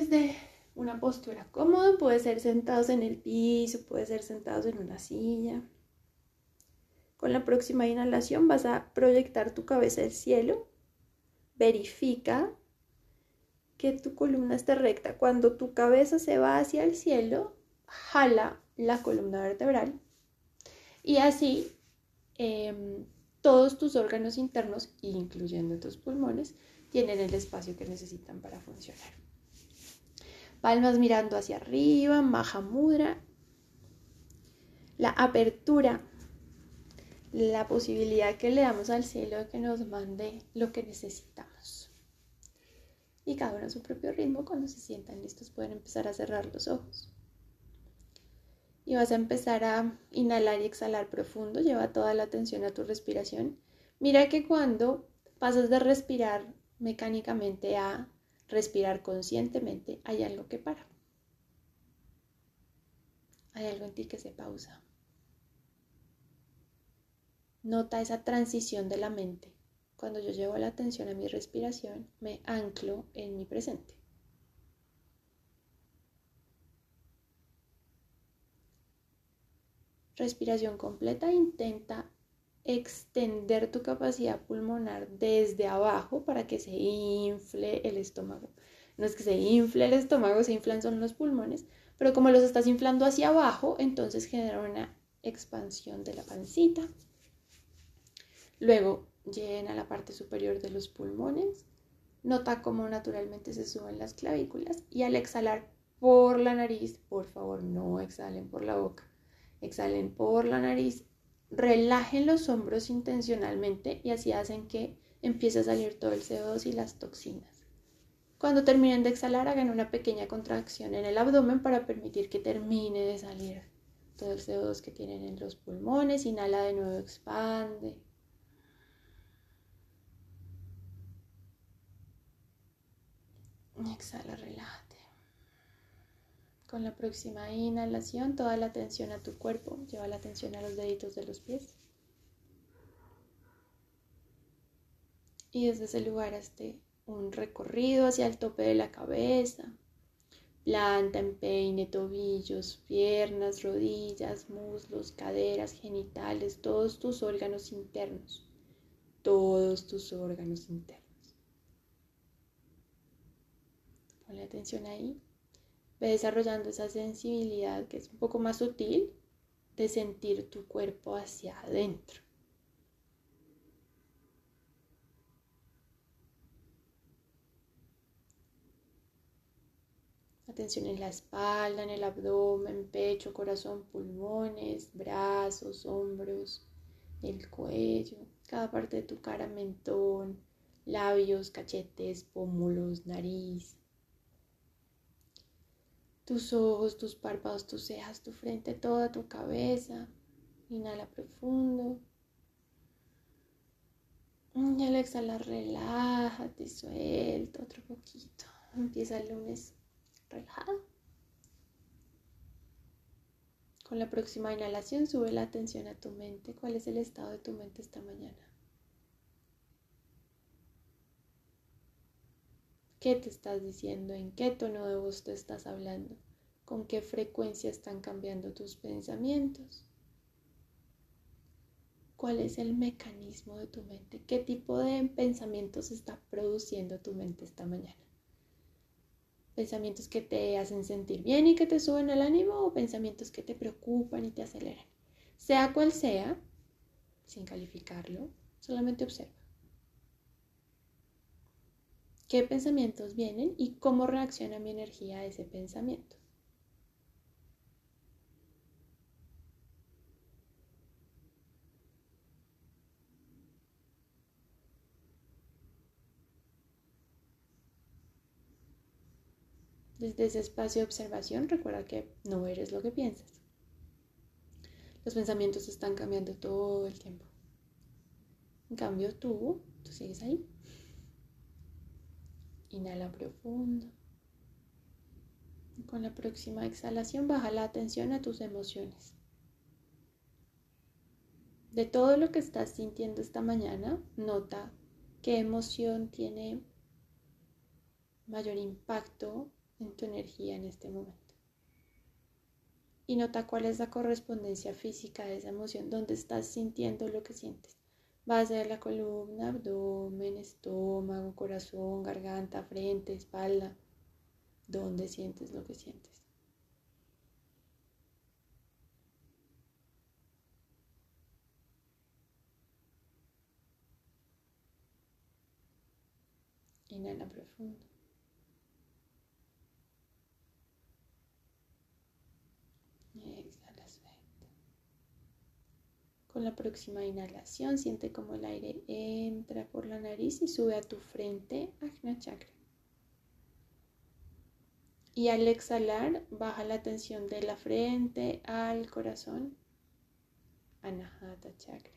desde una postura cómoda, puede ser sentados en el piso, puede ser sentados en una silla. Con la próxima inhalación vas a proyectar tu cabeza al cielo. Verifica que tu columna esté recta. Cuando tu cabeza se va hacia el cielo, jala la columna vertebral y así em, todos tus órganos internos, incluyendo tus pulmones, tienen el espacio que necesitan para funcionar. Palmas mirando hacia arriba, Mahamudra. La apertura, la posibilidad que le damos al cielo de que nos mande lo que necesitamos. Y cada uno a su propio ritmo, cuando se sientan listos, pueden empezar a cerrar los ojos. Y vas a empezar a inhalar y exhalar profundo. Lleva toda la atención a tu respiración. Mira que cuando pasas de respirar mecánicamente a respirar conscientemente, hay algo que para. Hay algo en ti que se pausa. Nota esa transición de la mente. Cuando yo llevo la atención a mi respiración, me anclo en mi presente. Respiración completa. Intenta extender tu capacidad pulmonar desde abajo para que se infle el estómago. No es que se infle el estómago, se inflan son los pulmones, pero como los estás inflando hacia abajo, entonces genera una expansión de la pancita. Luego llena la parte superior de los pulmones. Nota cómo naturalmente se suben las clavículas y al exhalar por la nariz, por favor no exhalen por la boca, exhalen por la nariz relajen los hombros intencionalmente y así hacen que empiece a salir todo el CO2 y las toxinas. Cuando terminen de exhalar, hagan una pequeña contracción en el abdomen para permitir que termine de salir todo el CO2 que tienen en los pulmones. Inhala de nuevo, expande. Exhala, relaja. Con la próxima inhalación, toda la atención a tu cuerpo, lleva la atención a los deditos de los pies. Y desde ese lugar hazte un recorrido hacia el tope de la cabeza. Planta, empeine, tobillos, piernas, rodillas, muslos, caderas, genitales, todos tus órganos internos. Todos tus órganos internos. Ponle atención ahí desarrollando esa sensibilidad que es un poco más sutil de sentir tu cuerpo hacia adentro. Atención en la espalda, en el abdomen, pecho, corazón, pulmones, brazos, hombros, el cuello, cada parte de tu cara, mentón, labios, cachetes, pómulos, nariz, tus ojos, tus párpados, tus cejas, tu frente, toda tu cabeza. Inhala profundo. Y al exhalar, relájate, suelta otro poquito. Empieza el lunes relajado. Con la próxima inhalación, sube la atención a tu mente. ¿Cuál es el estado de tu mente esta mañana? ¿Qué te estás diciendo? ¿En qué tono de voz te estás hablando? ¿Con qué frecuencia están cambiando tus pensamientos? ¿Cuál es el mecanismo de tu mente? ¿Qué tipo de pensamientos está produciendo tu mente esta mañana? ¿Pensamientos que te hacen sentir bien y que te suben el ánimo o pensamientos que te preocupan y te aceleran? Sea cual sea, sin calificarlo, solamente observa qué pensamientos vienen y cómo reacciona mi energía a ese pensamiento. Desde ese espacio de observación, recuerda que no eres lo que piensas. Los pensamientos están cambiando todo el tiempo. En cambio, tú, tú sigues ahí. Inhala profundo. con la próxima exhalación baja la atención a tus emociones. De todo lo que estás sintiendo esta mañana, nota qué emoción tiene mayor impacto en tu energía en este momento. Y nota cuál es la correspondencia física de esa emoción, dónde estás sintiendo lo que sientes. Base de la columna, abdomen, estómago, corazón, garganta, frente, espalda. ¿Dónde sientes lo que sientes? Inhala profundo. Exhala suelta. Con la próxima inhalación siente como el aire entra por la nariz y sube a tu frente, Ajna Chakra. Y al exhalar, baja la tensión de la frente al corazón, Anahata Chakra,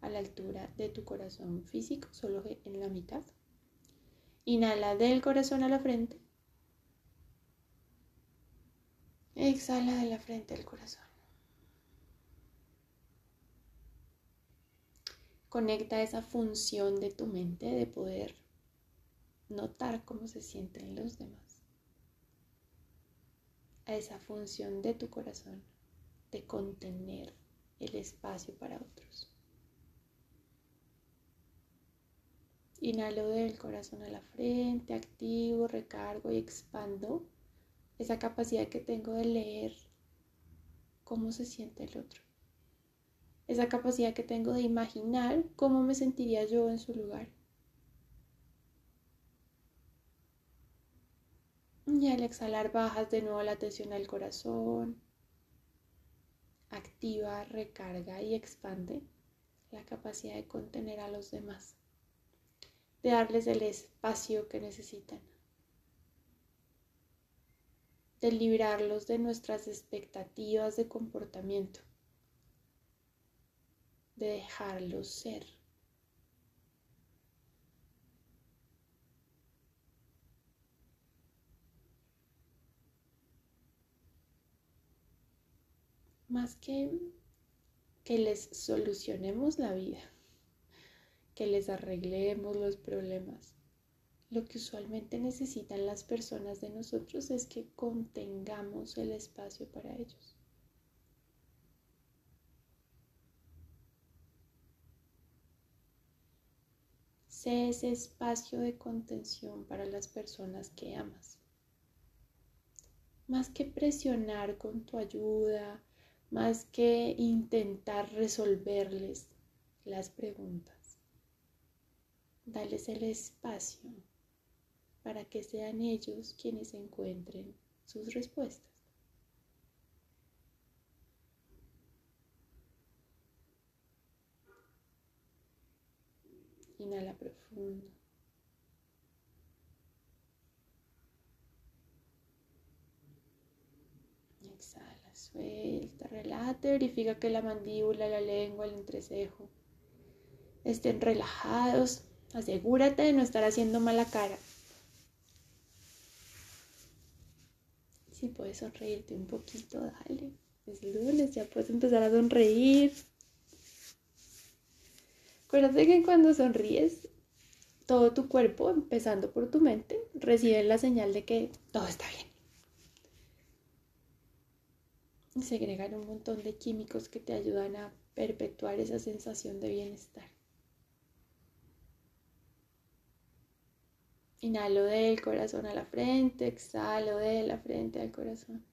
a la altura de tu corazón físico, solo en la mitad. Inhala del corazón a la frente. Exhala de la frente al corazón. Conecta esa función de tu mente de poder notar cómo se sienten los demás. A esa función de tu corazón de contener el espacio para otros. Inhalo del corazón a la frente, activo, recargo y expando esa capacidad que tengo de leer cómo se siente el otro. Esa capacidad que tengo de imaginar cómo me sentiría yo en su lugar. Y al exhalar bajas de nuevo la atención al corazón. Activa, recarga y expande la capacidad de contener a los demás de darles el espacio que necesitan, de librarlos de nuestras expectativas de comportamiento, de dejarlos ser. Más que que les solucionemos la vida que les arreglemos los problemas. Lo que usualmente necesitan las personas de nosotros es que contengamos el espacio para ellos. Ese espacio de contención para las personas que amas. Más que presionar con tu ayuda, más que intentar resolverles las preguntas Dales el espacio para que sean ellos quienes encuentren sus respuestas. Inhala profundo. Exhala, suelta, relate, verifica que la mandíbula, la lengua, el entrecejo estén relajados Asegúrate de no estar haciendo mala cara. Si puedes sonreírte un poquito, dale. Es lunes, ya puedes empezar a sonreír. Acuérdate que cuando sonríes, todo tu cuerpo, empezando por tu mente, recibe la señal de que todo está bien. Y se agregan un montón de químicos que te ayudan a perpetuar esa sensación de bienestar. Inhalo del corazón a la frente, exhalo de la frente al corazón.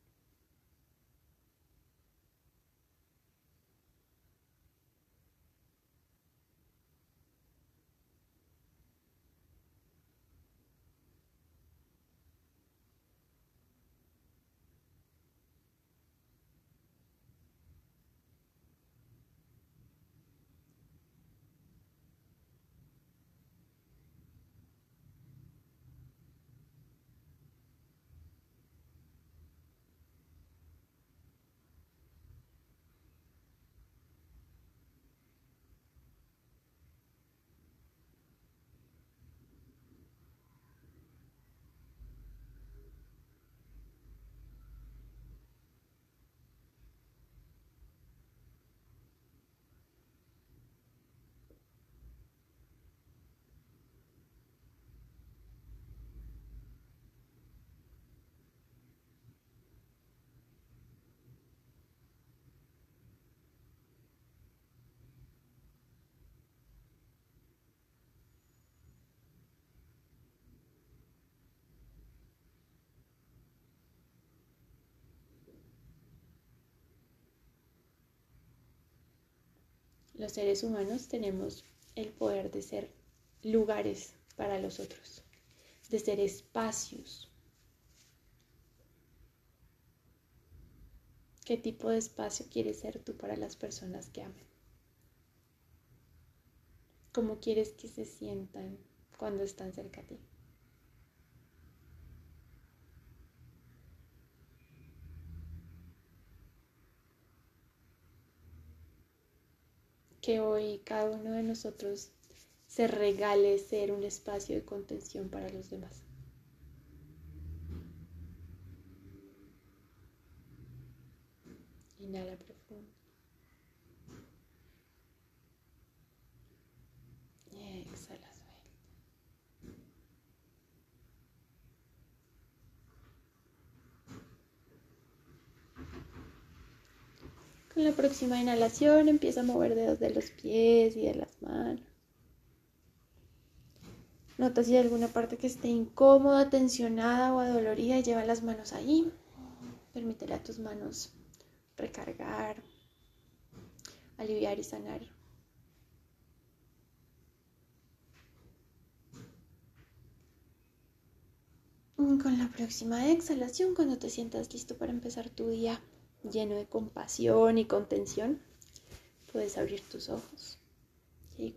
Los seres humanos tenemos el poder de ser lugares para los otros, de ser espacios. ¿Qué tipo de espacio quieres ser tú para las personas que amen? ¿Cómo quieres que se sientan cuando están cerca de ti? Que hoy cada uno de nosotros se regale ser un espacio de contención para los demás profundo. Exhala suelta. Con la próxima inhalación empieza a mover dedos de los pies y de las manos. Nota si hay alguna parte que esté incómoda, tensionada o adolorida lleva las manos ahí. Permítele a tus manos recargar, aliviar y sanar. Con la próxima exhalación, cuando te sientas listo para empezar tu día, lleno de compasión y contención, puedes abrir tus ojos. Jai.